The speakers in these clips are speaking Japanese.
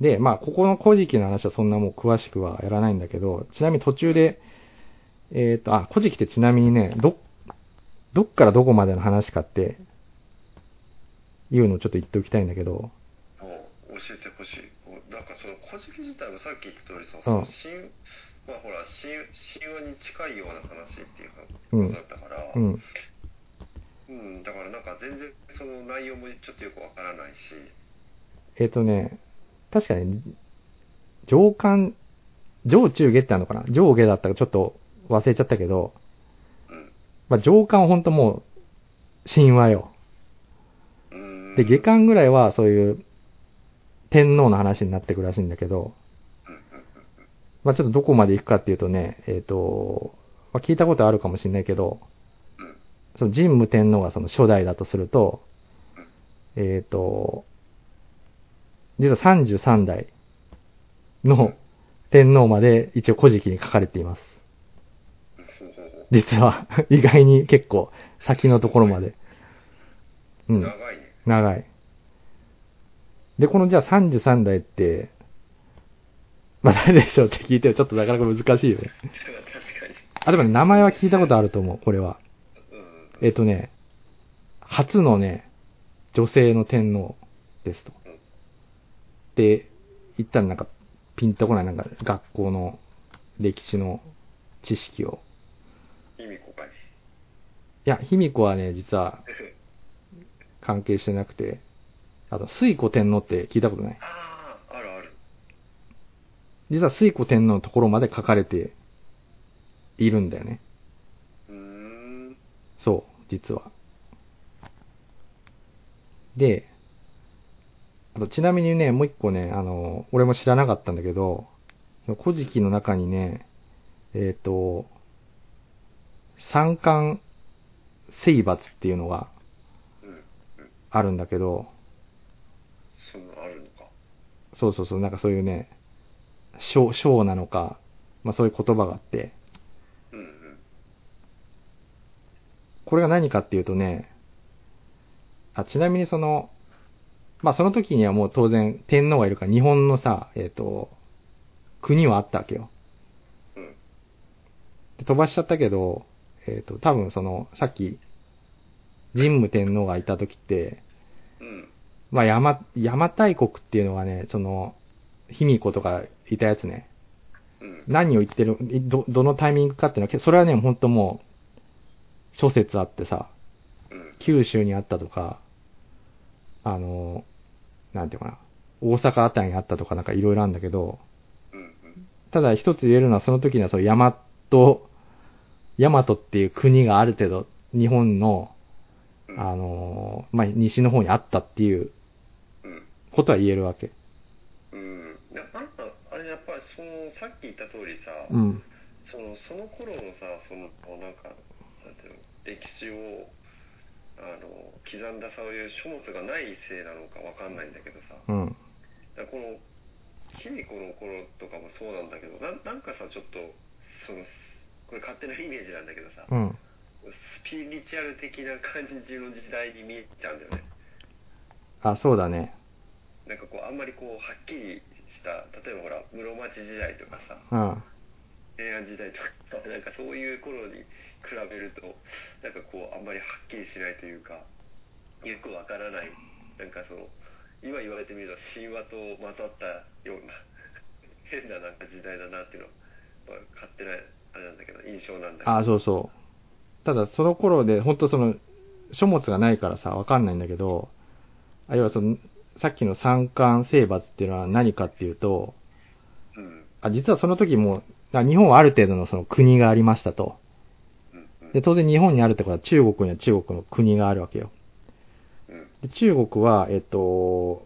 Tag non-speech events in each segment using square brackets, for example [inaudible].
で、まあ、ここの古事記の話はそんなもう詳しくはやらないんだけど、ちなみに途中で、えっ、と、あ、古事記ってちなみにね、ど、どっからどこまでの話かって、いうのをちょっと言っておきたいんだけど、教えてほしい。なんかその古事記自体もさっき言った通りさ、うん。その神まあほら神神話に近いような話っていううん。ことだったから、うん。うん、だからなんか全然その内容もちょっとよくわからないし、えっ、とね、確かに、上巻、上中下ってあるのかな？上下だったかちょっと忘れちゃったけど、うん。まあ、上巻はほんともう、神話よ。うーんで、下巻ぐらいはそういう、天皇の話になってくるらしいんだけど、うんうんうんまあ、ちょっとどこまで行くかっていうとね、えっ、と、まあ、聞いたことあるかもしれないけど、うんその神武天皇がその初代だとすると、えっ、と、実は33代の天皇まで一応古事記に書かれています。実は、[laughs] 意外に結構先のところまで。う。うん長いね。長い。で、このじゃあ33代って、まあ誰でしょうって聞いてもちょっとなかなか難しいよね。[laughs] 確かに。あ、でもね、名前は聞いたことあると思う、これは。うん。えっ、とね、初のね、女性の天皇ですと。で、言ったらなんか、ピンとこない、なんか学校の歴史の知識を。卑弥呼かね。いや、卑弥呼はね、実は関係してなくて、あと、推古天皇って聞いたことない。ああ、あるある。実は推古天皇のところまで書かれているんだよね。そう、実は。で、あとちなみにね、もう一個ね、あの、俺も知らなかったんだけど、古事記の中にね、えっ、と、三冠征伐っていうのが。あるんだけど、そんなあるのか。そうそうそう、なんかそういうね、章、章なのか、まあそういう言葉があって、うんうん。これが何かっていうとね、あ、ちなみにその、まあその時にはもう当然天皇がいるから日本のさ、えっ、と、国はあったわけよ。うん。で飛ばしちゃったけど、えっ、と、多分その、さっき、神武天皇がいた時って、うん。まあ山、邪馬台国っていうのがね、その、卑弥呼とかいたやつね、うん。何を言ってる、いど、どのタイミングかっていうのは、それはね、ほんともう、諸説あってさ、うん。九州にあったとか、あの、なんていうかな、大阪あたりにあったとかなんかいろいろあるんだけど。ただ一つ言えるのはその時にはそう、大和、大和っていう国がある程度日本の、うんあの、まあ、西の方にあったっていううん。ことは言えるわけ。うん。ななんか、あれやっぱりその、さっき言った通りさ、うん。その、その頃のさ、その、なんか、なんていうの、歴史を、あの、刻んだそういう書物がないせいなのかわかんないんだけどさ、うん。だからこの、卑弥呼の頃とかもそうなんだけど、なんなんかさ、ちょっと、その、これ勝手なイメージなんだけどさ、うん。スピリチュアル的な感じの時代に見えちゃうんだよね。あ、そうだね。なんかこう、あんまりこう、はっきりした、例えばほら、室町時代とかさ、うん。平安時代とか、[laughs] なんかそういう頃に比べると、なんかこう、あんまりはっきりしないというか、よくわからない、なんかその、今言われてみると神話と混ざったような、[laughs] 変ななんか時代だなっていうのは、まあ、勝手な、あれなんだけど、印象なんだけど。あ、そうそう。ただその頃で、本当その、書物がないからさ、わかんないんだけど、あるいはその、さっきの三冠征伐っていうのは何かっていうと、うん。あ実はその時も、あ日本はある程度のその国がありましたと。で、当然日本にあるってことは中国には中国の国があるわけよ。うん。で中国は、えっと、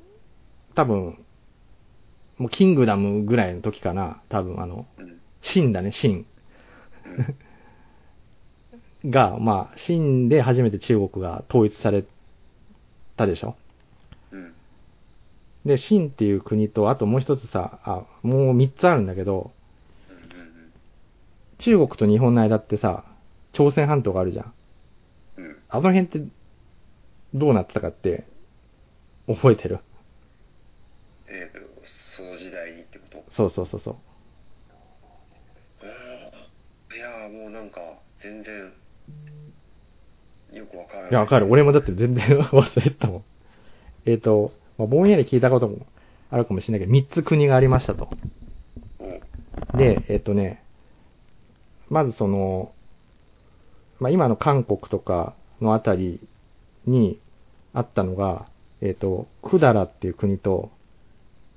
多分、もうキングダムぐらいの時かな。多分あの、うん。秦だね、秦。うん。[laughs] が、まあ、秦で初めて中国が統一されたでしょ。うん。で、秦っていう国と、あともう一つさ、あ、もう三つあるんだけど、うん。中国と日本の間ってさ、朝鮮半島があるじゃん。うん。うん。あの辺って、どうなってたかって、覚えてる？えっ、と、その時代にってこと？そうそうそうそう。うんいやーもうなんか、全然、よくわからない。いや、わかる。俺もだって全然 [laughs] 忘れてたもん。えっ、と、まあ、ぼんやり聞いたこともあるかもしれないけど、3つ国がありましたと。うん。で、えっ、とね、まずその、まあ、今の韓国とかのあたりにあったのが、えっ、と、クダラっていう国と、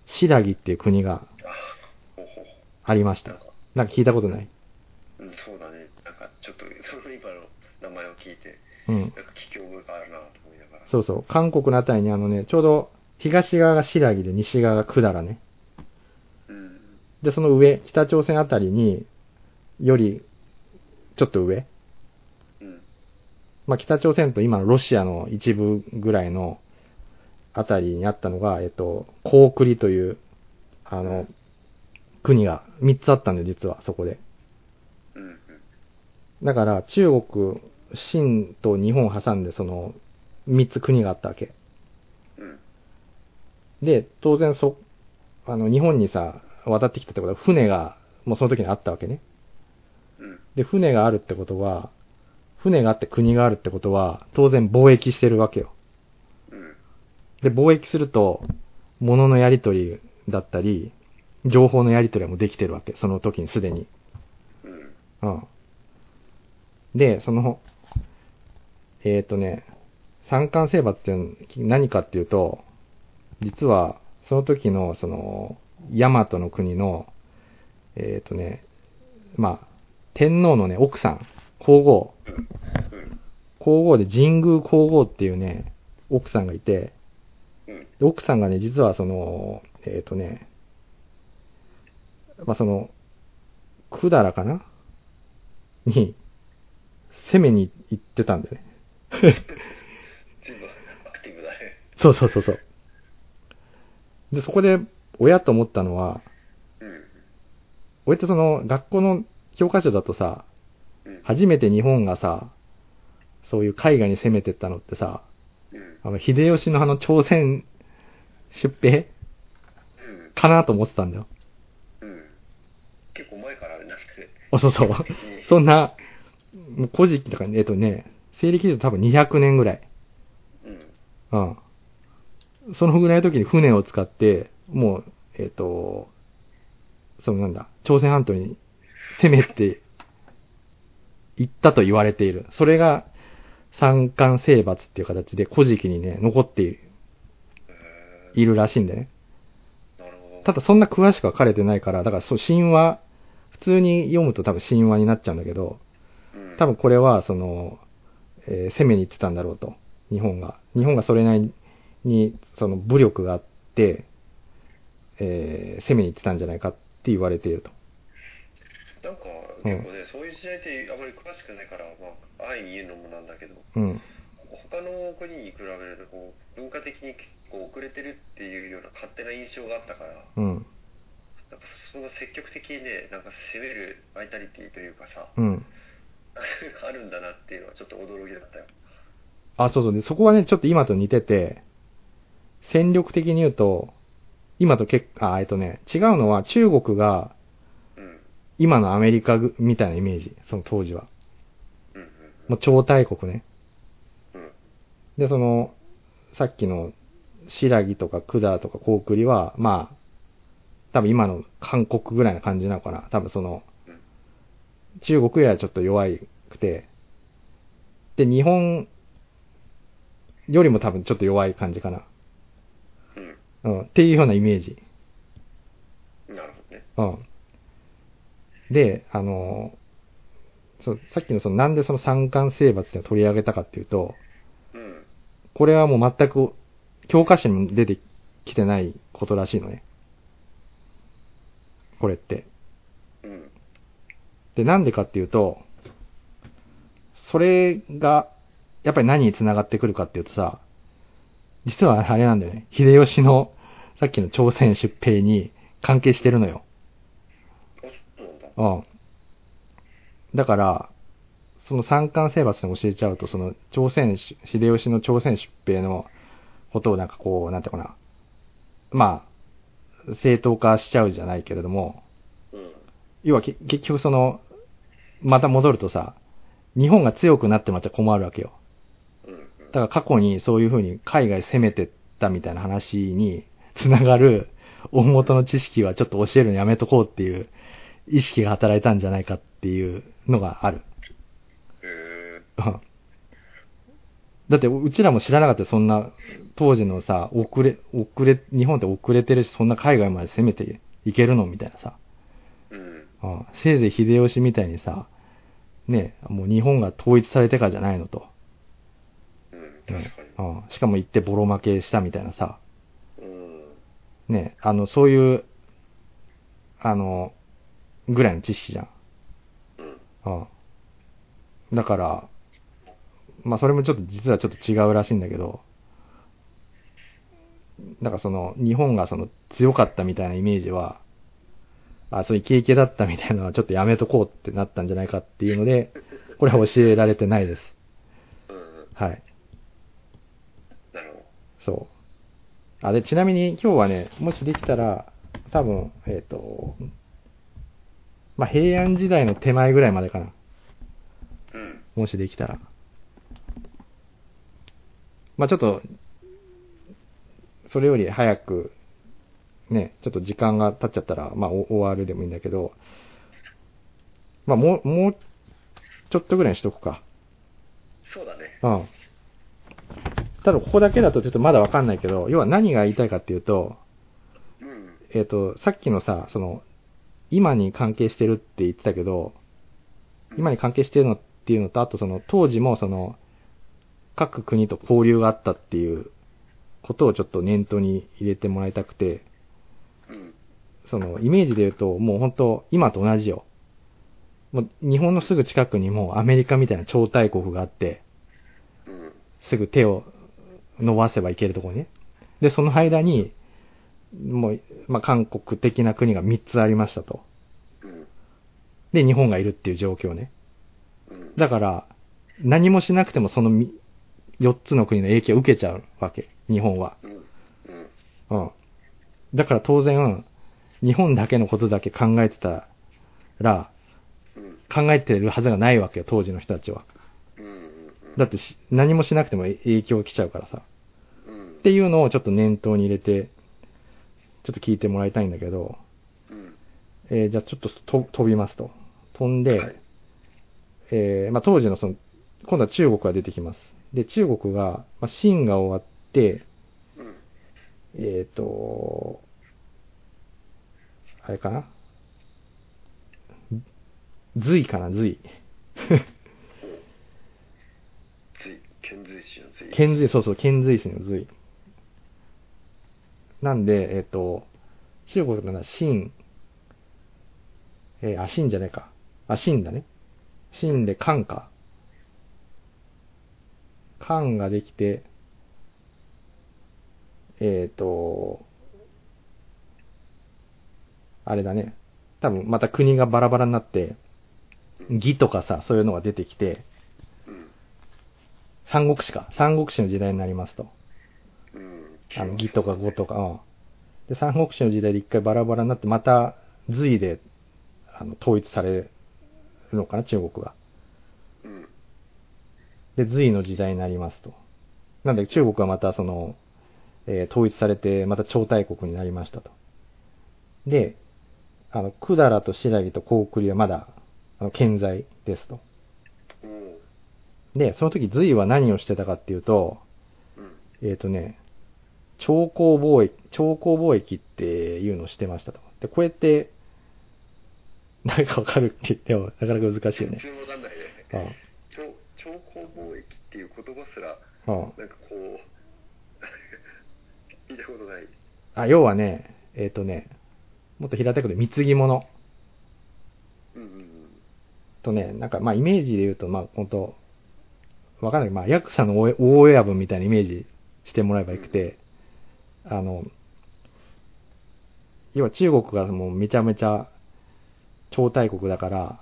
シラギっていう国があ、りましたなん。か、聞いたことない？うん、そうだね。なんか、ちょっと、その今の名前を聞いて、うん。なんか聞き覚えがあるなと思いながら。そうそう。韓国のあたりにあのね、ちょうど東側がシラギで西側がクダラね。うん。で、その上、北朝鮮あたりに、より、ちょっと上？うん。まあ、北朝鮮と今のロシアの一部ぐらいのあたりにあったのが、えっと、コークリという、あの、国が3つあったんだよ、実は、そこで。うん。うん。だから、中国、清と日本を挟んで、その、3つ国があったわけ。うん。で、当然そ、あの、日本にさ、渡ってきたってことは、船が、もうその時にあったわけね。うん。で、船があるってことは、船があって国があるってことは、当然貿易してるわけよ。うん。で、貿易すると、物のやり取りだったり、情報のやり取りはもうできてるわけ。その時にすでに。うん。うん。で、その、えっ、とね、三冠征伐って何かっていうと、実は、その時の、その、大和の国の、えっ、とね、まあ、天皇のね、奥さん、皇后。皇后で神宮皇后っていうね、奥さんがいて、奥さんがね、実はその、えっ、とね、まあ、その、百済かな？に、攻めに行ってたんだよね。全部アクティブだね。そうそうそうそう。で、そこで、親と思ったのは、うん。俺ってその、学校の教科書だとさ、うん。初めて日本がさ、そういう海外に攻めてったのってさ、うん。あの、秀吉のあの朝鮮出兵？うん。かなと思ってたんだよ。うん。結構前からあれなくて。あ、そうそう。[laughs] そんな、もう古事記とか、えっとね、西暦で多分200年ぐらい。うん。うん。そのぐらいの時に船を使って、もう、えっ、と、そのなんだ、朝鮮半島に攻めて行ったと言われている。それが三冠征伐っていう形で古事記にね、残っているへいるらしいんでね。ただそんな詳しくは書かれてないから、だからそう神話、普通に読むと多分神話になっちゃうんだけど、うん、多分これは、その、えー攻めに行ってたんだろうと。日本が。日本がそれなりに、その武力があって、えー攻めに行ってたんじゃないかって言われていると。なんか、結構ね、そういう時代ってあまり詳しくないから、まあ、安易に言うのもなんだけど、うん。他の国に比べると、こう、文化的に結構遅れてるっていうような勝手な印象があったから、うん。なんかその積極的にね、なんか攻めるバイタリティというかさ、うん。[laughs] あるんだなっていうのはちょっと驚きだったよ。あ、そうそう。で、そこはね、ちょっと今と似てて、戦力的に言うと、今と結構、あ、えっとね、違うのは中国がうん。今のアメリカみたいなイメージ。その当時は。うんうんもう超大国ね。うん。うん。で、その、さっきの、白木とか管とかコウクリは、まあ、多分今の韓国ぐらいな感じなのかな。多分そのうん、中国よりはちょっと弱くて、で、日本よりも多分ちょっと弱い感じかな。うん。うん。っていうようなイメージ。なるほどね。うん。で、あの、そうさっきのその、なんでその三冠征伐っていうのを取り上げたかっていうと、うん。これはもう全く教科書にも出てきてないことらしいのね。これって。うん。で、なんでかっていうと、それが、やっぱり何に繋がってくるかっていうとさ、実はあれなんだよね。秀吉の、さっきの朝鮮出兵に関係してるのよ。うなんだ。から、その三冠征伐で教えちゃうと、その朝鮮し、秀吉の朝鮮出兵のことをなんかこう、なんていうかな。まあ、正当化しちゃうじゃないけれども、うん。要はけ結局その、また戻るとさ、日本が強くなってもらっちゃ困るわけよ。だから過去にそういう風に海外攻めてったみたいな話につながる大元の知識はちょっと教えるのやめとこうっていう意識が働いたんじゃないかっていうのがある。だってうちらも知らなかったよそんな当時のさ、遅れ、遅れ、日本って遅れてるし、そんな海外まで攻めていけるのみたいなさ。え。うん。うんせいぜい秀吉みたいにさ、ね、もう日本が統一されてからじゃないのと。うん。確かに。うんしかも行ってボロ負けしたみたいなさ。うん。ね、あの、そういう、あの、ぐらいの知識じゃん。うん。うん。だから、まあそれもちょっと実はちょっと違うらしいんだけど、だからその、日本がその強かったみたいなイメージは、あ、そういうイケイケだったみたいなのはちょっとやめとこうってなったんじゃないかっていうので、これは教えられてないです。うん。はい。なるほど。そう。あ、で、ちなみに今日はね、もしできたら、多分、えっ、と、まあ、平安時代の手前ぐらいまでかな。うん。もしできたら。まあ、ちょっと、それより早く、ね、ちょっと時間が経っちゃったら、まあ、お終わるでもいいんだけど、まあ、もう、もう、ちょっとぐらいにしとくか。そうだね。うん。ただ、ここだけだとちょっとまだわかんないけど、要は何が言いたいかっていうと、うん。えっ、と、さっきのさ、その、今に関係してるって言ってたけど、今に関係してるのっていうのと、あとその、当時もその、各国と交流があったっていうことをちょっと念頭に入れてもらいたくて、その、イメージで言うと、もう本当今と同じよ。もう、日本のすぐ近くにもうアメリカみたいな超大国があって、すぐ手を伸ばせばいけるところにね。で、その間に、もう、まあ、韓国的な国が3つありましたと。うん。で、日本がいるっていう状況ね。うん。だから、何もしなくてもその4つの国の影響を受けちゃうわけ。日本は。うん。だから当然、日本だけのことだけ考えてたら、うん。考えてるはずがないわけよ、当時の人たちは。だってし何もしなくても影響来ちゃうからさ。うん。っていうのをちょっと念頭に入れて、ちょっと聞いてもらいたいんだけど、うん。えーじゃあちょっとと飛びますと。飛んで、はいえーまあ、当時のその、今度は中国が出てきます。で、中国が、まあ、秦が終わって、うん。えっ、と、あれかな？隋かな？隋。[laughs] 隋、遣隋使の隋。遣隋、そうそう、遣隋使の隋。なんで、えっ、と、中国の秦、えーあ、秦じゃないか。あ、秦だね。秦で漢か。漢ができて、えっ、と、あれだね。多分また国がバラバラになって、義とかさ、そういうのが出てきて、うん。三国志か。三国志の時代になりますと。うん。あの、義とか語とか、うん。で、三国志の時代で一回バラバラになって、また隋で、あの、統一されるのかな、中国が。うん。で、隋の時代になりますと。なんで中国はまたその、えー統一されて、また超大国になりましたと。で、あの、百済と新羅と高句麗はまだ、あの、健在ですと。おで、その時隋は何をしてたかっていうと、うん。えっ、とね、超高貿易、超高貿易っていうのをしてましたと。で、こうやって、何かわかるって言っても、なかなか難しいよね全。然わかんないね。あ超、超高貿易っていう言葉すら、ああなんかこう、[laughs] 聞いたことない。あ、要はね、えっ、とね、もっと平たく言うと貢ぎ物うんうんとね、なんかまあイメージで言うと、まあ本当わかんない。まあヤクザの大大親分みたいなイメージしてもらえばよくて、あの、要は中国がもうめちゃめちゃ超大国だから。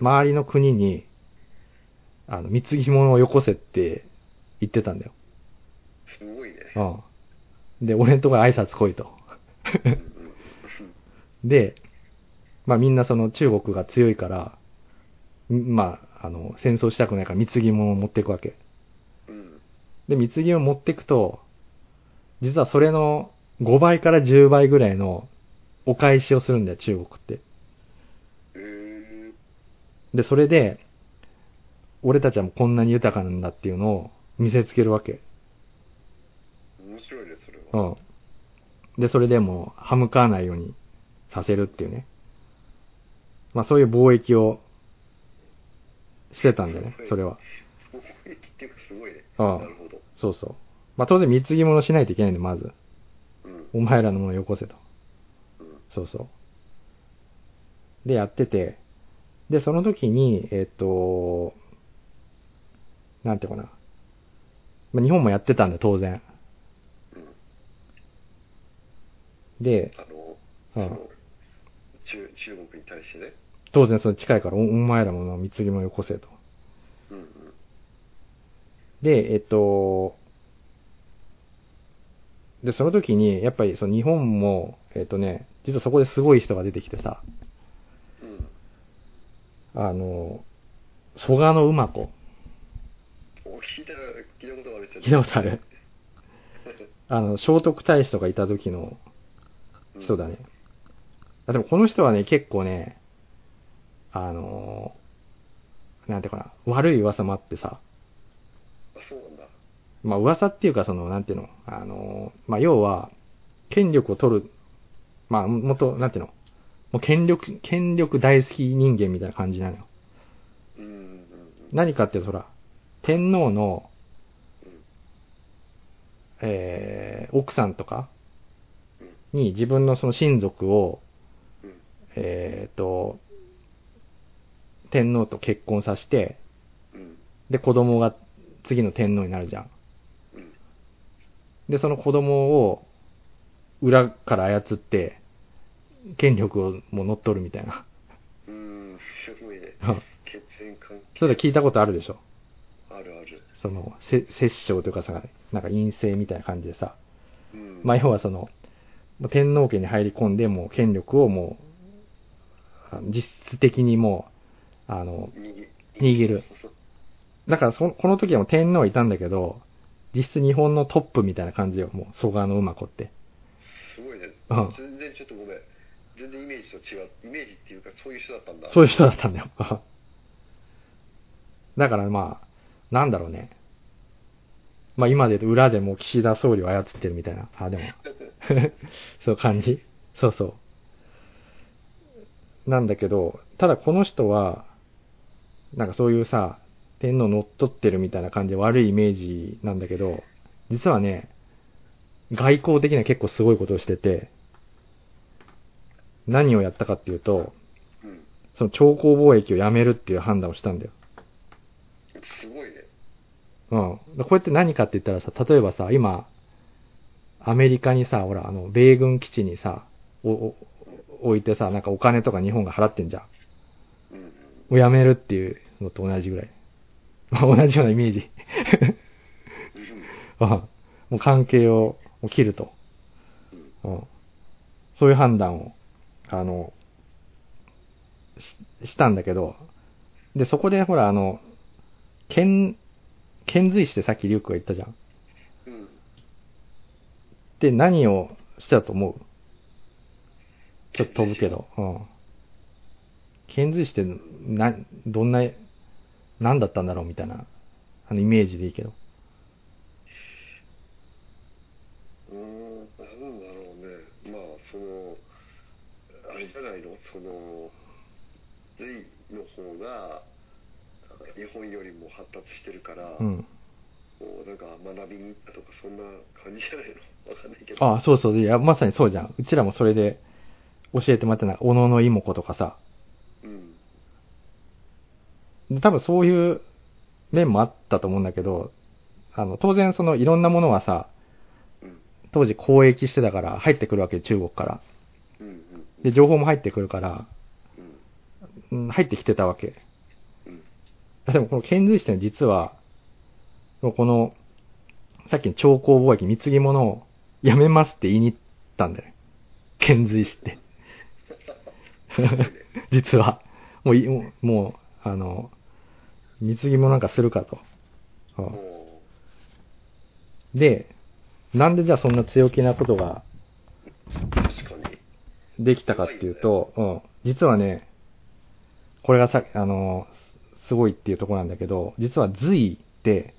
周りの国に、あの、貢ぎ物をよこせって言ってたんだよ。すごいね。うん。で、俺んとこ挨拶来いと。で、まあみんなその中国が強いから、んまあ、あの、戦争したくないから貢ぎ物を持っていくわけ。うん。で、貢ぎを持っていくと、実はそれの5倍から10倍ぐらいのお返しをするんだよ、中国って。えー、で、それで、俺たちはもうこんなに豊かなんだっていうのを見せつけるわけ。面白いね、それうは。ん。で、それでもう歯向かわないようにさせるっていうね。まあそういう貿易をしてたんだよね、それは。[laughs] 貿易っていうかすごいね。ああなるほど。そうそう。まあ当然貢ぎ物しないといけないんで、まず。うん。お前らのものよこせと。うん。そうそう。で、やってて、で、その時に、えっと、なんていうかな。まあ、日本もやってたんだ、当然。うん。で、あの、うんその、中、中国に対してね。当然その近いから、おお前らもの貢ぎ物よこせと。うんうん。で、えっと、で、その時に、やっぱりその日本も、えっとね、実はそこですごい人が出てきてさ、うん。あの、蘇我の馬子。お、聞いた、聞いたことがある人聞いたことある？[laughs] あの、聖徳太子とかいた時の人だね。あでもこの人はね、結構ね、あの、なんていうかな、悪い噂もあってさ、あ、そうなんだ。まあ噂っていうかその、なんていうの、あの、まあ要は、権力を取る、まあもと、なんていうの、もう権力、権力大好き人間みたいな感じなのよ。何かっていうと、ほら、天皇の、うんえー、奥さんとかに自分のその親族を、うんえーと、天皇と結婚させて、で、子供が次の天皇になるじゃ。んで、その子供を裏から操って、権力をもう乗っ取るみたいな。うーん、すごいね。それで聞いたことあるでしょ？あるある。その、せ摂政というかさ、なんか陰性みたいな感じでさ。うん。まあ、要はその、天皇家に入り込んで、もう権力をもう、実質的にもう、あの、握握る。だからそ、この時はもう天皇いたんだけど、実質日本のトップみたいな感じよ、もう、蘇我の馬子って。すごいねうん。全然ちょっとごめん。全然イメージと違う。イメージっていうか、そういう人だったんだ。そういう人だったんだよ。[laughs] だからまあ、なんだろうね。まあ今で言うと裏でもう岸田総理を操ってるみたいな。あ、でも、[laughs] そういう感じ？そうそう。なんだけど、ただこの人は、なんかそういうさ、天皇乗っ取ってるみたいな感じで悪いイメージなんだけど、実はね、外交的には結構すごいことをしてて、何をやったかっていうと、うん。その超高貿易をやめるっていう判断をしたんだよ。すごいね。うん。こうやって何かって言ったらさ、例えばさ、今、アメリカにさ、ほら、あの、米軍基地にさ、おお置いてさ、なんかお金とか日本が払ってんじゃん。もうんうん。うやめるっていうのと同じぐらい。まあ同じようなイメージ。うんうんもう関係を切ると。うんうん。そういう判断を、あの、ししたんだけど、で、そこでほら、あの、遣、遣隋使ってさっきリュウクが言ったじゃん。うん。で、何をしたと思う？ちょっと飛ぶけど。うん。遣隋使って、な、どんな、何だったんだろうみたいな、あの、イメージでいいけど。うーん、なんだろうね。まあ、その、あれじゃないの？その、隋の方が、日本よりも発達してるから、うん。こうなんか学びに行ったとか、そんな感じじゃないの？わかんないけど。ああ、そうそう。いや、まさにそうじゃん。うちらもそれで教えてもらったのは、小野の妹子とかさ。うん。多分そういう面もあったと思うんだけど、あの、当然そのいろんなものはさ、うん。当時交易してたから入ってくるわけ中国から。で、情報も入ってくるから、入ってきてたわけ。うん。でもこの遣隋使ってのは実は、このさっきの超高貿易、貢ぎ物をやめますって言いに行ったんだよね。遣隋して。[laughs] [laughs] 実は。もうい、もう、もうあの、貢ぎ物なんかするかと。うんおで、なんでじゃあそんな強気なことが。できたかっていうと、うん、実はね、これがさ、あの、すごいっていうところなんだけど、実は隋って、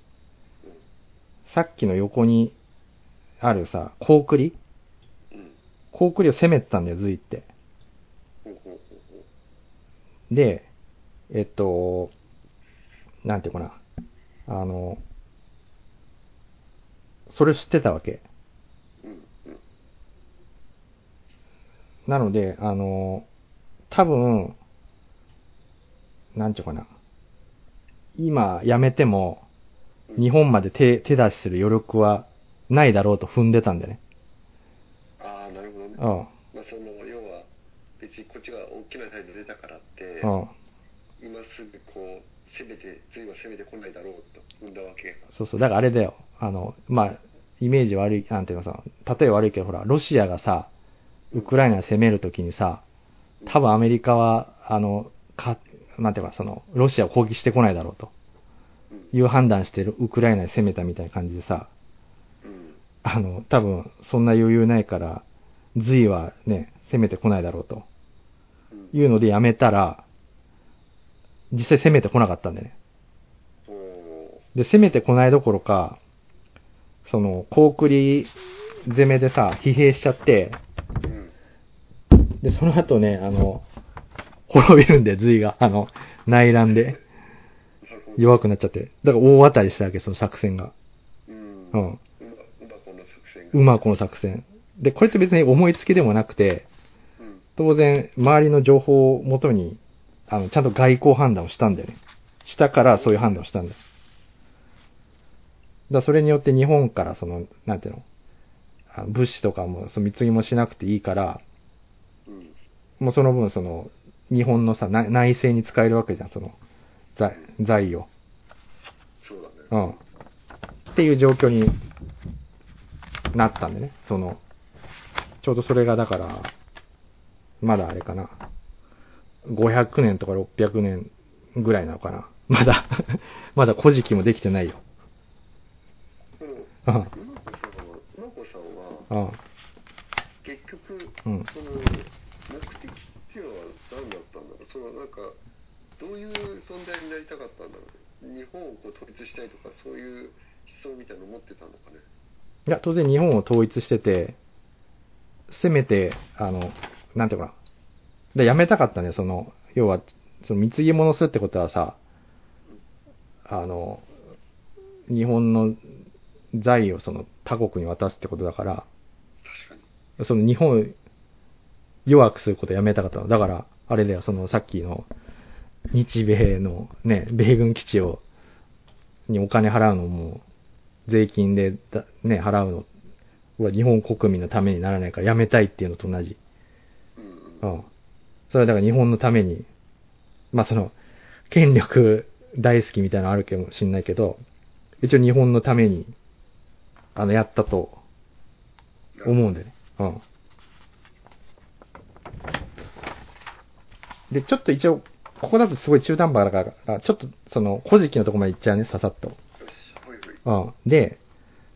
さっきの横にあるさ、高栗うん。高栗を攻めてたんだよ、隋って。で、えっと、なんていうかな、あの、それを知ってたわけ。なので、あの、多分、なんていうかな、今やめても、日本まで手手出しする余力はないだろうと踏んでたんだよね。ああ、なるほどね。うん。まあ、その、要は、別にこっちが大きな態度出たからって、うん。今すぐこう、攻めて、隋は攻めてこないだろうと踏んだわけ。そうそう。だからあれだよ。あの、まあ、イメージ悪い、なんていうのさ、例え悪いけど、ほら、ロシアがさ、ウクライナを攻めるときにさ、多分アメリカは、あの、か、なんていうか、その、ロシアを攻撃してこないだろうとうん。いう判断してるウクライナに攻めたみたいな感じでさ、うん。あの、多分、そんな余裕ないから、隋はね、攻めてこないだろうとうん。いうのでやめたら、実際攻めてこなかったんだよね。で、攻めてこないどころか、その、高栗攻めでさ、疲弊しちゃって、うん。で、その後ね、あの、滅びるんで、隋が、あの、内乱で。弱くなっちゃって。だから大当たりしたわけ、その作戦が。うん。うん。うま、この作戦。で、これって別に思いつきでもなくて、うん。当然、周りの情報をもとに、あの、ちゃんと外交判断をしたんだよね。したから、そういう判断をしたんだよ。だそれによって日本から、その、なんていうの、あの物資とかも、その貢ぎもしなくていいから、うん。もうその分、その、日本のさ、な内政に使えるわけじゃん、その、財財を。そうだね。うん。っていう状況になったんでね。その、ちょうどそれがだから、まだあれかな。500年とか600年ぐらいなのかな。まだ、[laughs] まだ古事記もできてないよ。うん。うまこさんは、うまこさんは、うん。結局、うんその、目的っていうのは何だったんだろう？そのなんか、どういう存在になりたかったんだろう？ね。日本をこう統一したいとか、そういう思想みたいなの持ってたのかね？いや、当然日本を統一してて、せめて、あの、なんていうかな？で、やめたかったね、その、要は、その貢ぎ物するってことはさ、あの、日本の財をその他国に渡すってことだから、確かに。その日本を弱くすることをやめたかったの。だから、あれだよ、そのさっきの日米のね、米軍基地を、にお金払うのも、税金でだね、払うのは日本国民のためにならないからやめたいっていうのと同じ。うん。それはだから日本のために、まあその、権力大好きみたいなのあるかもしんないけど、一応日本のために、あの、やったと思うんだよね。うん。で、ちょっと一応、ここだとすごい中途半端だから、ちょっとその、古事記のとこまで行っちゃうね、ささっと。うん。で、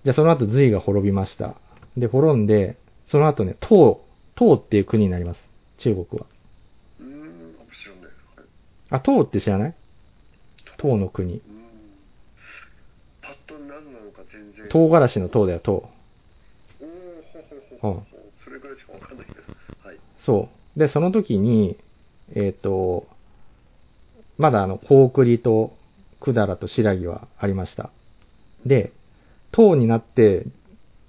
じゃあその後隋が滅びました。で、滅んで、その後ね、唐、唐っていう国になります。中国は。うーん、あ、知らない。はい。あ、唐って知らない？唐の国。うーん。パッと何なのか全然。唐辛子の唐だよ、唐。おー、ほほほほほ。それぐらいしかわかんないけど。はい。そう。で、その時に、えっ、と、まだあの、高栗と百済と白木はありました。で、唐になって、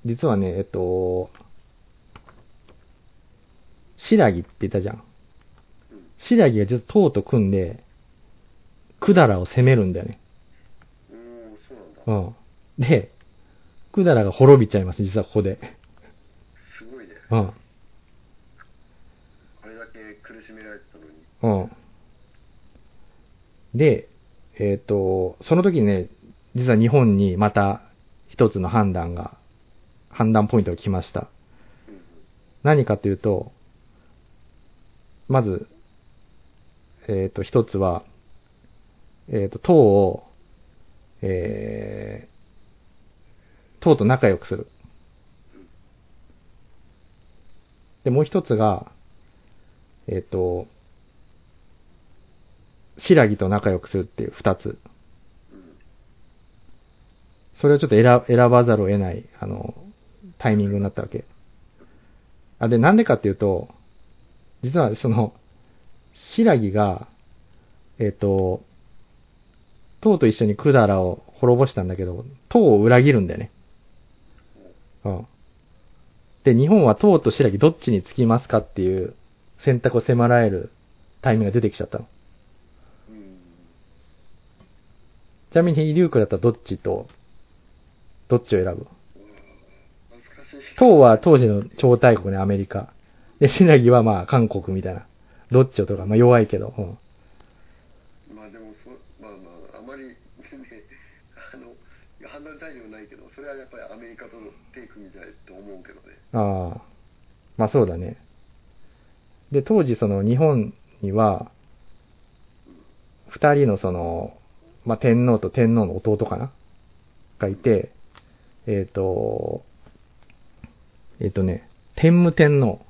実はね、えっと、白木って言ったじゃん。うん。白木が実は唐と組んで、百済を攻めるんだよね。おー、そうなんだ。うん。で、百済が滅びちゃいます、実はここで。すごいね。うん。あれだけ苦しめられてたのに。うん。で、えっ、と、その時にね、実は日本にまた一つの判断が、判断ポイントが来ました。うん何かというと、まず、えっ、と、一つは、えっ、と、党を、えー、党と仲良くする。で、もう一つが、えっ、と、白木と仲良くするっていう二つ。それをちょっと選選ばざるを得ない、あの、タイミングになったわけ。あ、で、なんでかっていうと、実はその、白木が、えっ、と、唐と一緒に百済を滅ぼしたんだけど、唐を裏切るんだよね。うん。で、日本は唐と白木どっちにつきますかっていう選択を迫られるタイミングが出てきちゃったの。うんちなみに、リュウクだったらどっちと、どっちを選ぶ？唐は当時の超大国ね、アメリカ。で、白木はまあ韓国みたいな。どっちをとか、まあ弱いけど。うん。まあでもそまあまああまりねあの判断材料ないけどそれはやっぱりアメリカとテイクみたいと思うけどねああ。まあそうだね。で、当時その日本には、二人のその、まあ天皇と天皇の弟かな？がいて、えっ、と、えっ、とね、天武天皇。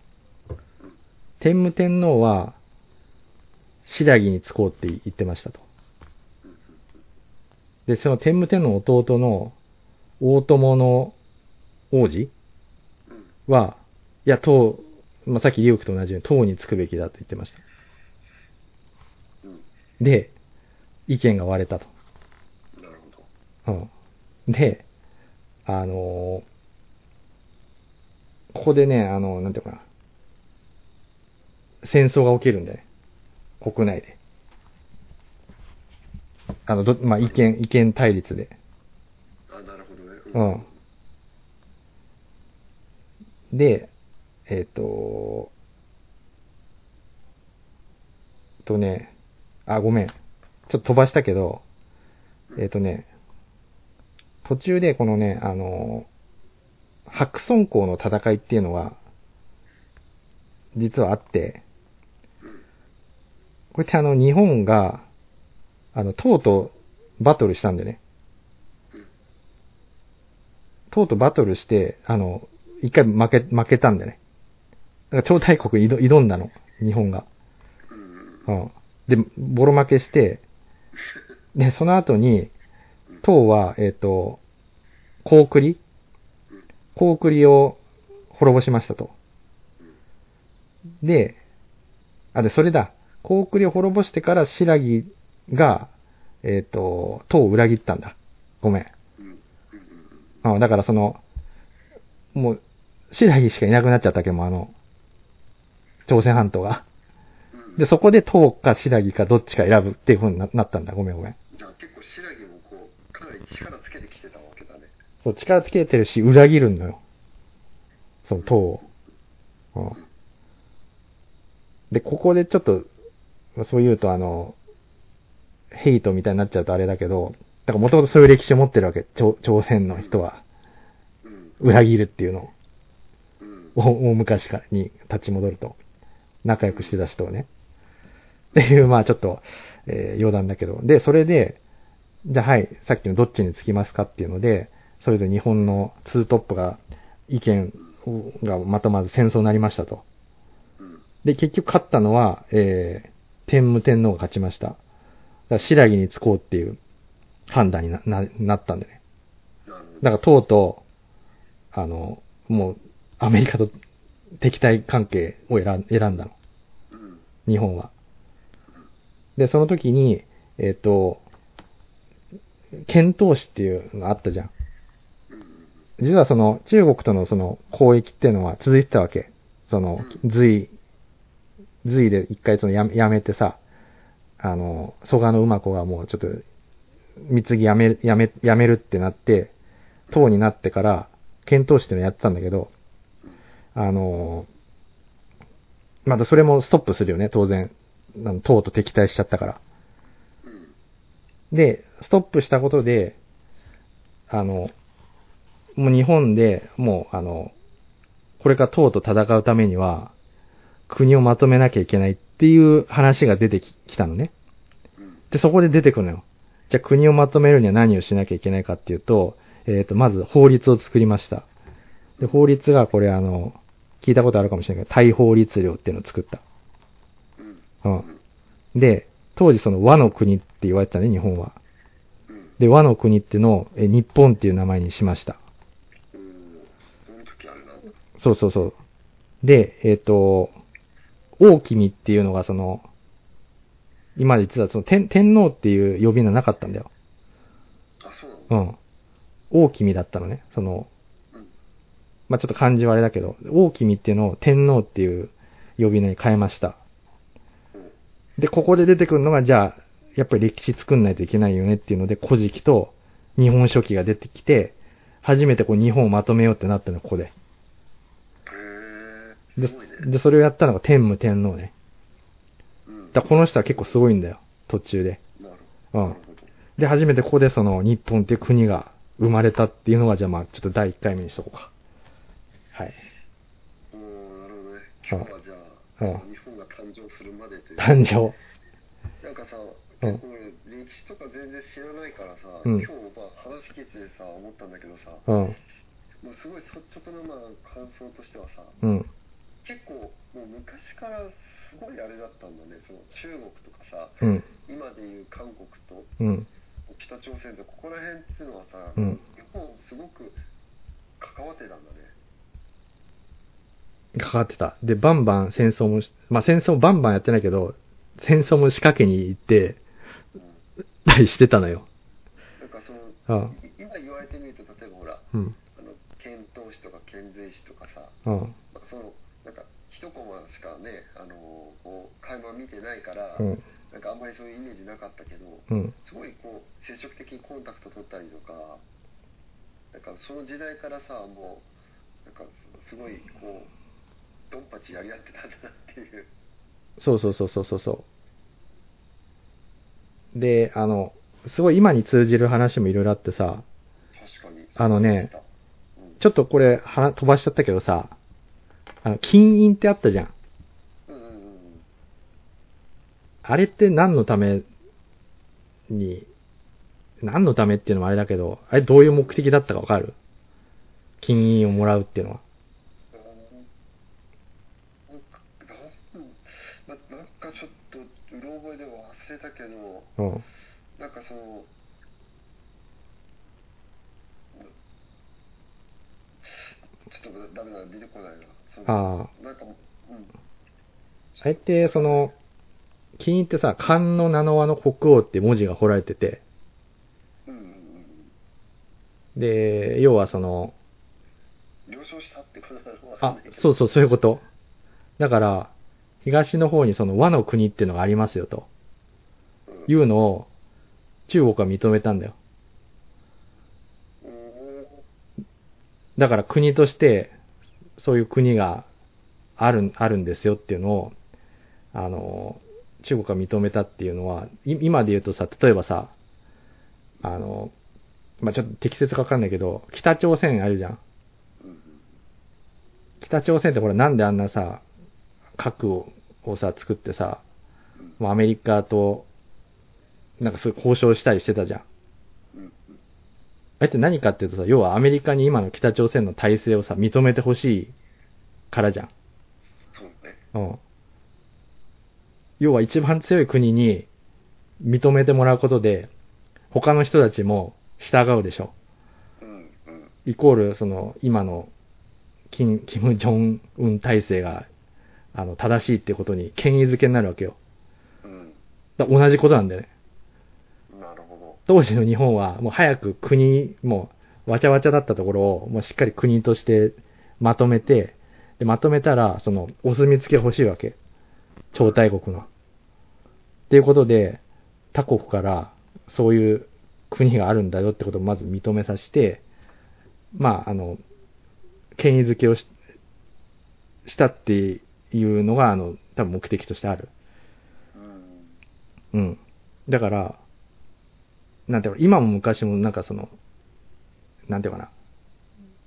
天武天皇は、白木につこうって言ってましたと。で、その天武天皇の弟の大友の王子うんは、いや、党、まあ、さっきリュウクと同じように党につくべきだと言ってました。うんで、意見が割れたと。なるほどうん。で、あのーここでね、あの、なんていうかな。戦争が起きるんだよね。国内で。あの、ど、まあ、意見、意見対立で。あなるほどねうん。で、えっ、と、とね、あ、ごめん。ちょっと飛ばしたけど、えっ、とね、途中でこのね、あの、白村江の戦いっていうのが、実はあって、こうやってあの、日本が、あの、唐とバトルしたんでね。唐とバトルして、あの、一回負け、負けたんだよね。だから超大国に挑挑んだの、日本が。うん。で、ボロ負けして、で、その後に、唐は、えっ、と、高栗高栗を滅ぼしましたと。で、あ、で、それだ。高栗を滅ぼしてから白木が、えっ、と、唐を裏切ったんだ。ごめん。うんだからその、もう、白木しかいなくなっちゃったけども、あの、朝鮮半島が。うんで、そこで唐か白木かどっちか選ぶっていう風にななったんだ。ごめんごめん。じゃあ結構白木もこうかなり力つけてきてたわけだねそう、力つけてるし、裏切るのよ。その唐を。うん。で、ここでちょっと、まあそう言うとあの、ヘイトみたいになっちゃうとあれだけど、だからもともとそういう歴史を持ってるわけ。朝朝鮮の人は。うん裏切るっていうのを。うん大大昔からに立ち戻ると、仲良くしてた人をね。っていう、まあちょっと、えー余談だけど。で、それで、じゃあはい、さっきのどっちにつきますかっていうので、それぞれ日本のツートップが意見がまとまず戦争になりましたと。うんで、結局勝ったのは、えー、天武天皇が勝ちました。だから白木につこうっていう判断になななったんでね。だからとうとう、あの、もう、アメリカと敵対関係を選ん選んだの。うん日本は。で、その時に、えっ、と、遣唐使っていうのあったじゃん実はその中国とのその交易っていうのは続いてたわけ。その隋、隋で一回そのややめてさ、あの、蘇我の馬子がもうちょっと、貢ぎやめ、やめ、やめるってなって、唐になってから、遣唐使っていうのやってたんだけど、あの、またそれもストップするよね、当然。あの唐と敵対しちゃったから。で、ストップしたことで、あの、もう日本でもうあの、これから党と戦うためには、国をまとめなきゃいけないっていう話が出てききたのね。うん。で、そこで出てくるのよ。じゃあ国をまとめるには何をしなきゃいけないかっていうと、えっ、と、まず法律を作りました。で、法律がこれあの、聞いたことあるかもしれないけど、大法律令っていうのを作った。うん。うん。で、当時その和の国って言われてたね、日本は。うん。で、和の国っていうのを、え日本っていう名前にしました。うん。そうそうそう。で、えっ、と、大君っていうのがその、今まで言ってたその天天皇っていう呼び名なかったんだよ。あ、そうなのうん。大君だったのね。その、うん。まあ、ちょっと漢字はあれだけど、大君っていうのを天皇っていう呼び名に変えました。うん。で、ここで出てくるのが、じゃあ、やっぱり歴史作んないといけないよねっていうので、古事記と日本書紀が出てきて、初めてこう日本をまとめようってなったの、ここで。で。で、それをやったのが天武天皇ね。うん。だこの人は結構すごいんだよ、途中で。なるうん。で、初めてここでその日本っていう国が生まれたっていうのが、じゃあまあ、ちょっと第1回目にしとこうか。はい。おーなるほどね。今日はじゃうんあ、日本が誕生するまでという。誕生。なんかさ、うん結構俺、歴史とか全然知らないからさ、うん今日まあ話聞いてさ、思ったんだけどさ、うん。もうすごい率直なまあ感想としてはさ、うん。結構もう昔からすごいあれだったんだね、その中国とかさ、うん。今でいう韓国とうん。北朝鮮とここら辺っていうのはさ、うん日本すごく関わってたんだね。関わってた。で、バンバン戦争もし、まあ戦争バンバンやってないけど、戦争も仕掛けに行って、うん、たりしてたのよ。なんかその、うん。い今言われてみると、例えばほら、うん。あの遣唐使とか遣隋使とかさ、うん。なんかそのなんか一コマしかね、あのこう会話見てないから、うん。なんかあんまりそういうイメージなかったけど、うん。すごいこう接触的にコンタクト取ったりとか、なんかその時代からさ、もうなんかすごいこうドンパチやり合ってたんだなっていう。そうそうそうそうそうそう。で、あの、すごい今に通じる話もいろいろあってさ、確かに。あのねうん、ちょっとこれ、は飛ばしちゃったけどさ、あの、金印ってあったじゃん。うんうんうんあれって何のために、何のためっていうのもあれだけど、あれどういう目的だったかわかる？金印をもらうっていうのは。なんかちょっとうろ覚えでも忘れたけど、うん。なんかその、ちょっとダメだ、出てこないな。ああ。なんか、うん。あれって、その、金印ってさ、漢の名の和の国王って文字が彫られてて、うんうんで、要はその、うん。了承したってことなのあ、そうそう、そういうこと。だから、東の方にその和の国っていうのがありますよと。う。うん。いうのを、中国は認めたんだよ。うんだから国として、そういう国がある、あるんですよっていうのを、あの、中国が認めたっていうのは、今で言うとさ、例えばさ、あの、まあ、ちょっと適切かわかんないけど、北朝鮮あるじゃん。北朝鮮ってこれなんであんなさ、核ををさ、作ってさ、アメリカと、なんかそういう交渉したりしてたじゃ。んあれって何かっていうとさ、要はアメリカに今の北朝鮮の体制をさ、認めてほしいからじゃん。そうね。うん。要は一番強い国に認めてもらうことで、他の人たちも従うでしょ。うんうんイコール、その、今の、キキム・ジョンウン体制が、あの、正しいってことに権威づけになるわけよ。うん。だ同じことなんだよね。当時の日本は、もう早く国、もう、わちゃわちゃだったところを、もうしっかり国としてまとめて、で、まとめたら、その、お墨付きが欲しいわけ。超大国の。っていうことで、他国から、そういう国があるんだよってことをまず認めさせて、まあ、あの、権威づけをししたっていうのが、あの、多分目的としてある。うん。だから、なんていうの、今も昔もなんかその、なんていうかな、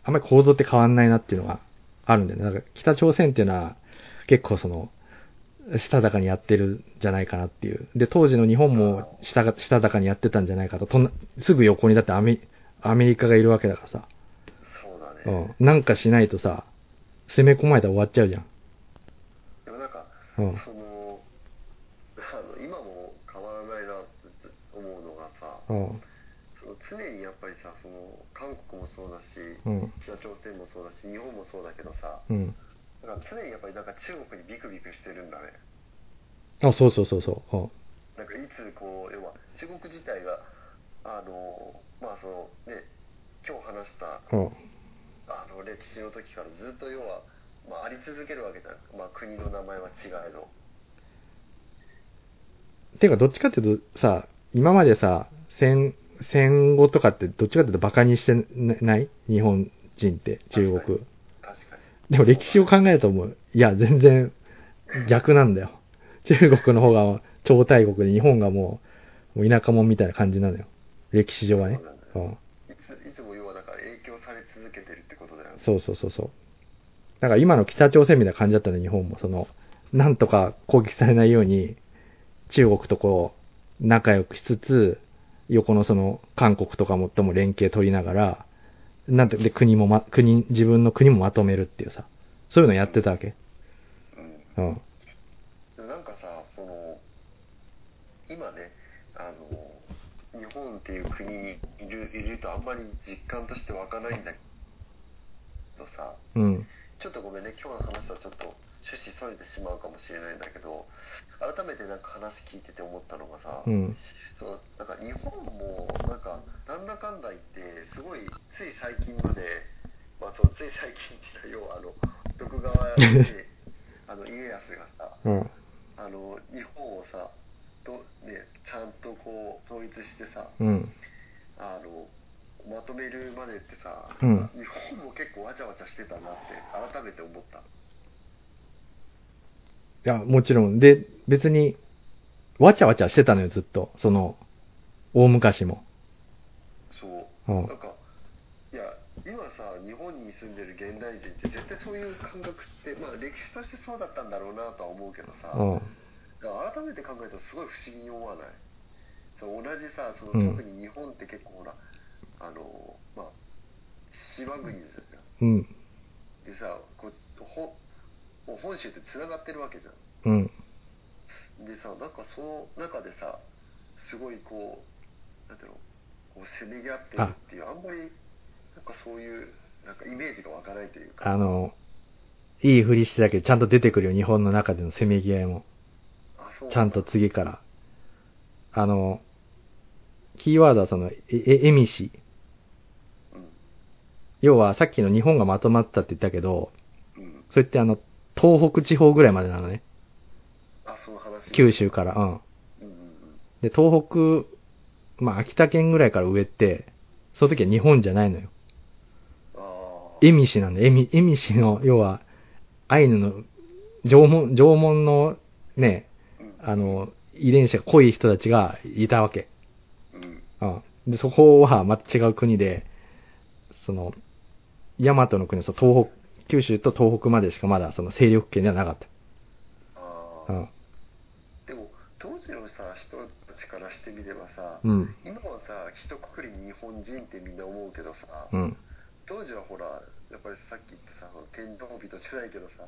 あんまり構造って変わんないなっていうのがあるんだよね。だから北朝鮮っていうのは結構その、したたかにやってるんじゃないかなっていう。で、当時の日本もしたがしたたかにやってたんじゃないかと。とすぐ横にだってアメアメリカがいるわけだからさ。そうだうね。ん。なんかしないとさ、攻め込まれたら終わっちゃうじゃん。でもなんか、うん今も変わらないなって思うのがさ、うん。その常にやっぱりさ、その、韓国もそうだし、うん。北朝鮮もそうだし、日本もそうだけどさ、うん。だから常にやっぱりなんか中国にビクビクしてるんだね。あ、そうそうそうそう。うん。なんかいつこう、要は中国自体が、あの、まあそのね、今日話したうん。あの歴史の時からずっと要は、まあ、あり続けるわけじゃん。まあ国の名前は違えど。てか、どっちかっていうとさ、今までさ、戦、戦後とかってどっちかっていうとバカにしてない？日本人って、中国。確かに。でも歴史を考えると思う。いや、全然逆なんだよ。中国の方が超大国で日本がもう、もう田舎者みたいな感じなのよ。歴史上はね。そううん。いついつも要はだから影響され続けてるってことだよね。そうそうそうそう。だから今の北朝鮮みたいな感じだったの、日本も。その、なんとか攻撃されないように、中国とこう、仲良くしつつ、横のその、韓国とかもとも連携取りながら、なんて、で、国もま、国、自分の国もまとめるっていうさ、そういうのやってたわけ。うん。うん。でもなんかさ、その、今ね、あの、日本っていう国にいる、いるとあんまり実感として湧かないんだけどさ、うん。ちょっとごめんね、今日の話はちょっと趣旨それてしまうかもしれないんだけど、改めてなんか話聞いてて思ったのがさ、うん。そのなんか日本もなんかなんだかんだ言ってすごいつい最近まで、まあ、そのつい最近っていうのは要はあの [laughs] 徳川であの家康がさうん。あの日本をさと、ね、ちゃんとこう統一してさうん。あのまとめるまでってさ、うん日本も結構わちゃわちゃしてたなって改めて思った。いや、もちろん。で、別に、わちゃわちゃしてたのよ、ずっと。その、大昔も。そううんなんかいや今さ日本に住んでる現代人って絶対そういう感覚ってまあ歴史としてそうだったんだろうなとは思うけどさ、うん。改めて考えるとすごい不思議に思わない？そう同じさそのうん特に日本って結構ほら、あのまあ島国ですよじゃんうん。でさこうほもう本州ってつながってるわけじゃんうん。でさなんかその中でさすごいこうなんていうのこうせめぎ合ってるっていうあんまりなんかそういうなんかイメージが湧かないというかあの、いいふりしてたけど、ちゃんと出てくるよ、日本の中でのせめぎ合いも。あそうちゃんと次から。あの、キーワードはその、え、え、えみし。うん要は、さっきの日本がまとまったって言ったけど、うんそれってあの、東北地方ぐらいまでなのね。あその話九州から、うん。うんうんうんで、東北、まあ、秋田県ぐらいから上って、その時は日本じゃないのよ。ああえみしなんだよ。えみ、えみしの、要は、アイヌの、縄文、縄文のね、うんあの、遺伝子が濃い人たちがいたわけ。うんうん。で、そこはまた違う国で、その、大和の国、その東北、九州と東北までしかまだその勢力圏ではなかっあた。うあん。でも当時のさ人たちからしてみればさ、うん。今はさ一括りに日本人ってみんな思うけどさ、うん。当時はほらやっぱりさっき言ったさ天皇人じゃないけどさ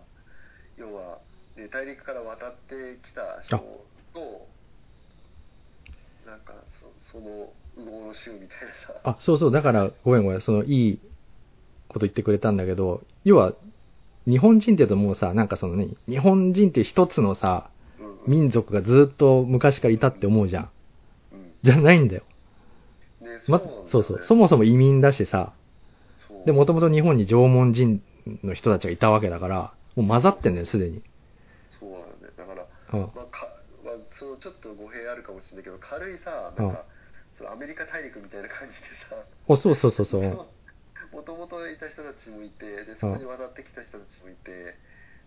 要は、ね、大陸から渡ってきた人となんかそその右往の衆みたいなさあ、そうそう、だから、ごめんごめん、その、いいこと言ってくれたんだけど、要は、日本人って言うともうさ、なんかそのね、日本人って一つのさ、うんうん民族がずっと昔からいたって思うじゃん。うんじゃないんだよ。ねまそうそう、そもそも移民だしさ、で、もともと日本に縄文人の人たちがいたわけだから、もう混ざってんだよ、すでに。そうなんだよねだからうん。まあかまあ、そのちょっと語弊あるかもしれないけど軽いさなんか、そのアメリカ大陸みたいな感じでさお、そうそうそうそう。[laughs] もともといた人たちもいてでそこに渡ってきた人たちもいて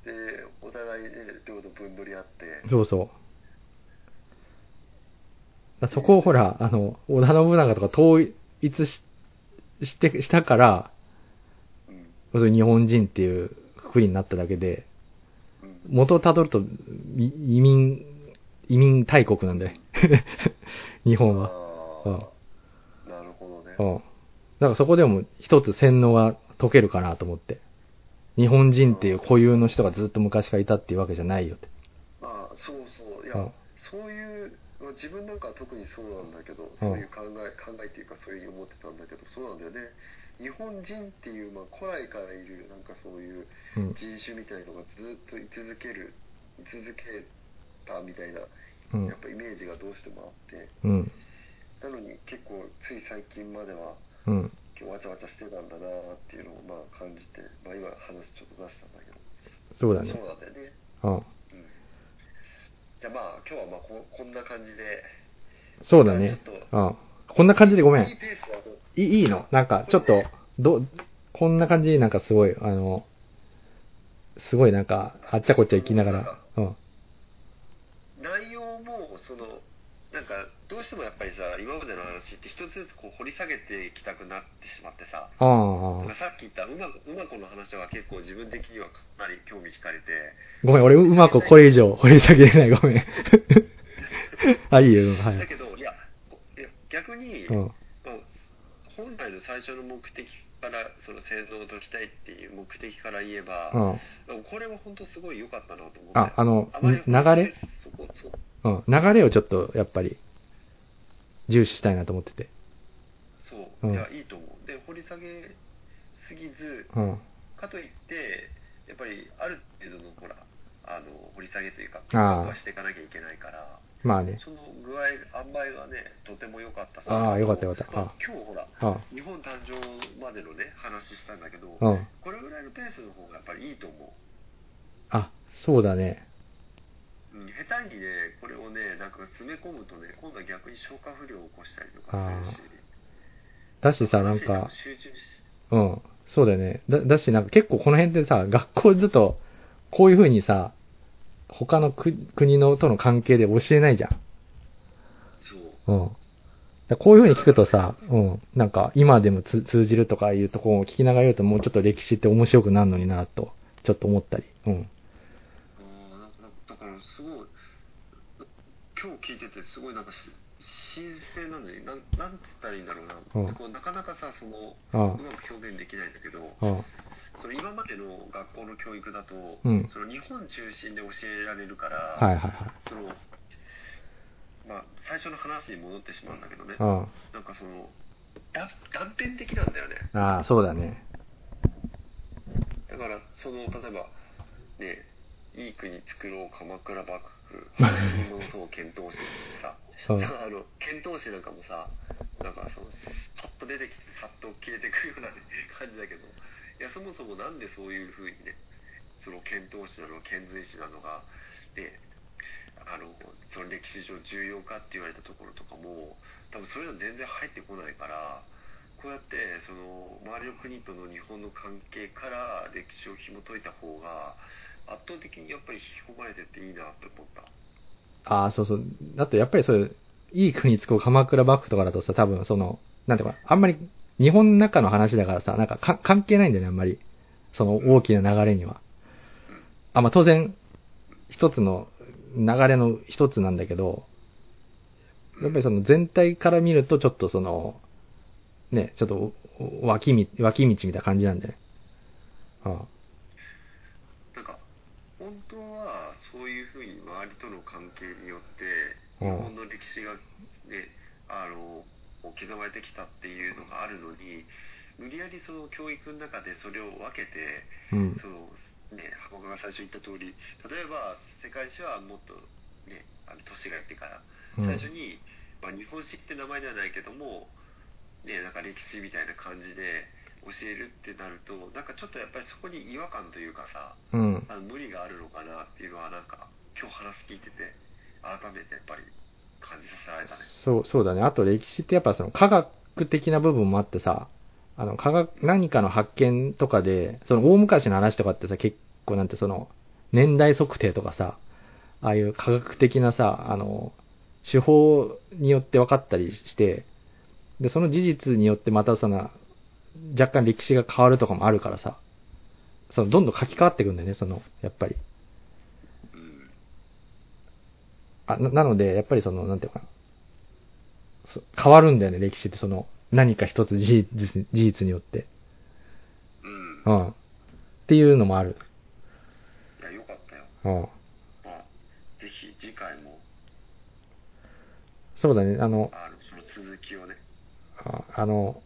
でお互い、ね、領土分取り合ってそうそう。だそこをほら、あの、織田信長とか統一しして、したから、要するに日本人っていうくくりになっただけで、うん元をたどると、い移民、移民大国なんだよ。[laughs] 日本は。ああ、なるほどね。うん。だからそこでも一つ洗脳が解けるかなと思って。日本人っていう固有の人がずっと昔からいたっていうわけじゃないよって。まあそうそういや、うんそういう、まあ、自分なんかは特にそうなんだけどそういう考え、考えっていうかそういうふうに思ってたんだけどそうなんだよね日本人っていう、まあ、古来からいるなんかそういううん。人種みたいのがずっと居続ける居続けたみたいなうんやっ。ぱイメージがどうしてもあってうん。なのに結構つい最近まではうん。今日わちゃわちゃしてたんだなっていうのをまあ感じて、まあ、今話ちょっと出したんだけどそうだねそう。なんだよねうん。うんじゃあまあ今日はまあここんな感じでそうだね。うん。こんな感じでごめんいい。いいの？なんか、ちょっと、ど、こんな感じなんかすごい、あの、すごいなんか、あっちゃこっちゃ行きながら、うん。内容もそのどうしてもやっぱりさ今までの話って一つずつこう掘り下げていきたくなってしまってさああさっき言ったうまうま子の話は結構自分的にはかなり興味惹かれてごめん、俺うまくこれ以上掘り下げれない、ごめん。[laughs] あ、いいよ、うんはい。だけどいやいや逆に、うん。まあ本来の最初の目的からその洗脳を解きたいっていう目的から言えば、うん。これは本当すごい良かったなと思ってあ、あの、あ流れ？そこそううん。流れをちょっと、やっぱり、重視したいなと思ってて。そう、うんいやいいと思うで掘り下げすぎずうん。かといってやっぱりある程度のほらあの掘り下げというかああはしていかなきゃいけないからまあね。その具合塩梅がねとても良かったしああよかったよかったまああ今日ほらあ日本誕生までのね話したんだけど、うん。これぐらいのペースの方がやっぱりいいと思あ、そうだね。う、うん、下手にねこれをねなんか詰め込むとね今度は逆に消化不良を起こしたりとかするしだしさ、なんか、集中しうん。そうだよね。だ、だしなんか結構この辺ってさ、学校だと、こういう風にさ、他のく国のとの関係で教えないじゃん。そううん。だこういう風に聞くとさ、うん。なんか今でもつ通じるとかいうところを聞きながら言うともうちょっと歴史って面白くなるのになと、ちょっと思ったり。うん。あーなんかなんかだからすごい今日聞いててすごいなんかし新鮮なのになんなんつったらいいんだろうな、うん。こうなかなかさそのあうまく表現できないんだけどあ、あその今までの学校の教育だと、うん。その日本中心で教えられるから、あ、はいはいはい。そのまあ最初の話に戻ってしまうんだけどね。あなんかそのだ断片的なんだよね。あ、ああそうだね。だからその例えばねいい国作ろう鎌倉幕府反神論争遣唐使さ。う。あの遣唐使なんかもさなんかそのパッと出てきてさっと消えてくるような、ね、感じだけど。いやそもそもなんでそういうふうにねその遣唐使なの遣隋使なのがねあのその歴史上重要かって言われたところとかも多分そういうの全然入ってこないからこうやってその周りの国との日本の関係から歴史を紐解いた方が圧倒的にやっぱり引き込まれてていいなって思ったああ、そうそう。だってやっぱりそういう、いい国作る鎌倉幕府とかだとさ、多分その、なんていうか、あんまり日本の中の話だからさ、なんかか関係ないんだよね、あんまり。その大きな流れには。あ、まあ当然、一つの流れの一つなんだけど、やっぱりその全体から見るとちょっとその、ね、ちょっと脇み脇道みたいな感じなんだよ。あなんか本当はそういうふうに周りとの関係によってうん日本の歴史がねあの刻まれてきたっていうのがあるのに無理やりその教育の中でそれを分けてうん。そのね浜岡が最初言った通り例えば世界史はもっとねあの年がやってからうん最初に、まあ、日本史って名前ではないけどもねなんか歴史みたいな感じで教えるってなるとなんかちょっとやっぱりそこに違和感というかさうん。あの無理があるのかなっていうのはなんか今日話聞いてて改めてやっぱり感じさせられたねそう、そうだね。あと歴史ってやっぱその科学的な部分もあってさ、あの、科学、何かの発見とかで、その大昔の話とかってさ、結構なんてその、年代測定とかさ、ああいう科学的なさ、あの、手法によって分かったりして、で、その事実によってまたその、若干歴史が変わるとかもあるからさ、その、どんどん書き換わっていくんだよね、その、やっぱり。うん。あ、ななので、やっぱりその、なんていうのかな。そ変わるんだよね、歴史って、その、何か一つ事実事実によって。うん。うん。っていうのもある。いや、よかったよ。うん。まあ、ぜひ次回も、そうだね、あの、あの、その続きをね。ああの、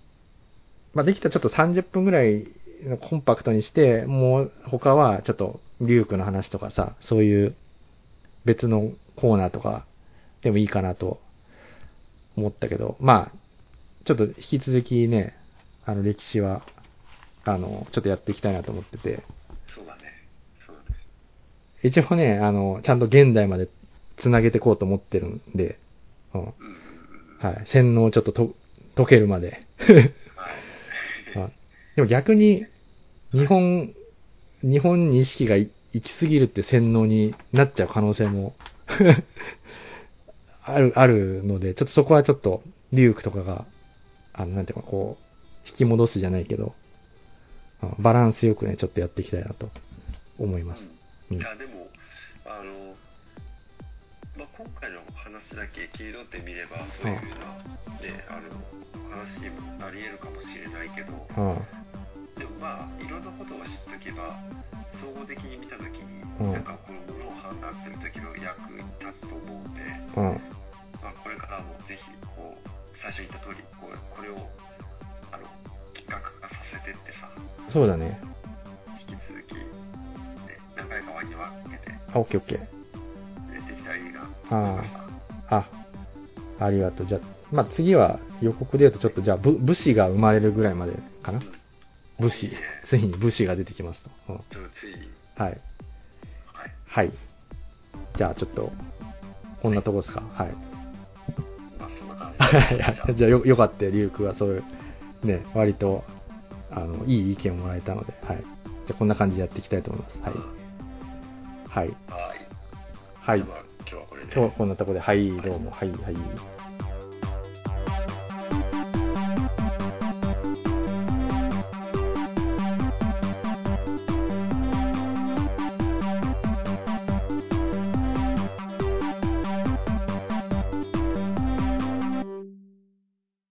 まあ、できたらちょっと30分ぐらいのコンパクトにして、もう他はちょっとリュウクの話とかさ、そういう別のコーナーとかでもいいかなと思ったけど、まあ、ちょっと引き続きね、あの歴史は、あの、ちょっとやっていきたいなと思ってて、そうだね。そうだね。一応ね、あの、ちゃんと現代まで繋げていこうと思ってるんで、うん。はい。洗脳をちょっとと解けるまで。はい。あでも逆に、日本、日本に意識がい行き過ぎるって洗脳になっちゃう可能性も [laughs] ある、あるので、ちょっとそこはちょっと、リュウクとかが、あの、なんていうか、こう、引き戻すじゃないけど、あバランスよくね、ちょっとやっていきたいなと思います。うんいや、でも、あの、まあ、今回の話だけ切り取ってみれば、そういうふうな、ね、あの、話にもなり得るかもしれないけど、うん。まあ、いろんなことを知っとけば、総合的に見たときに、うんなんかこのものを判断するときの役に立つと思うんで、うん。まあ、これからもぜひ、こう、最初に言った通り、こうこれを、あの、企画化させてってさ、そうだね。引き続き、ね、何回か輪に分けて、あ、オッケーオッケー。ね、できたらいいなと思いました。あ、ありがとう。じゃあ、まあ、次は予告で言うとちょっとじゃあ武武士が生まれるぐらいまでかな。武士。ついに武士が出てきますと。うんついに、はい。はい。はい。じゃあちょっと、こんなとこですか？はい。まあ、そんな感じ [laughs] じゃあよ、よかったよ、リュウクはそういう、ね、割と、あの、いい意見をもらえたので、はい。じゃあこんな感じでやっていきたいと思います。はい。はい。はい。はい今日はこれで。今日はこんなところで、はい、どうも、はい、はい。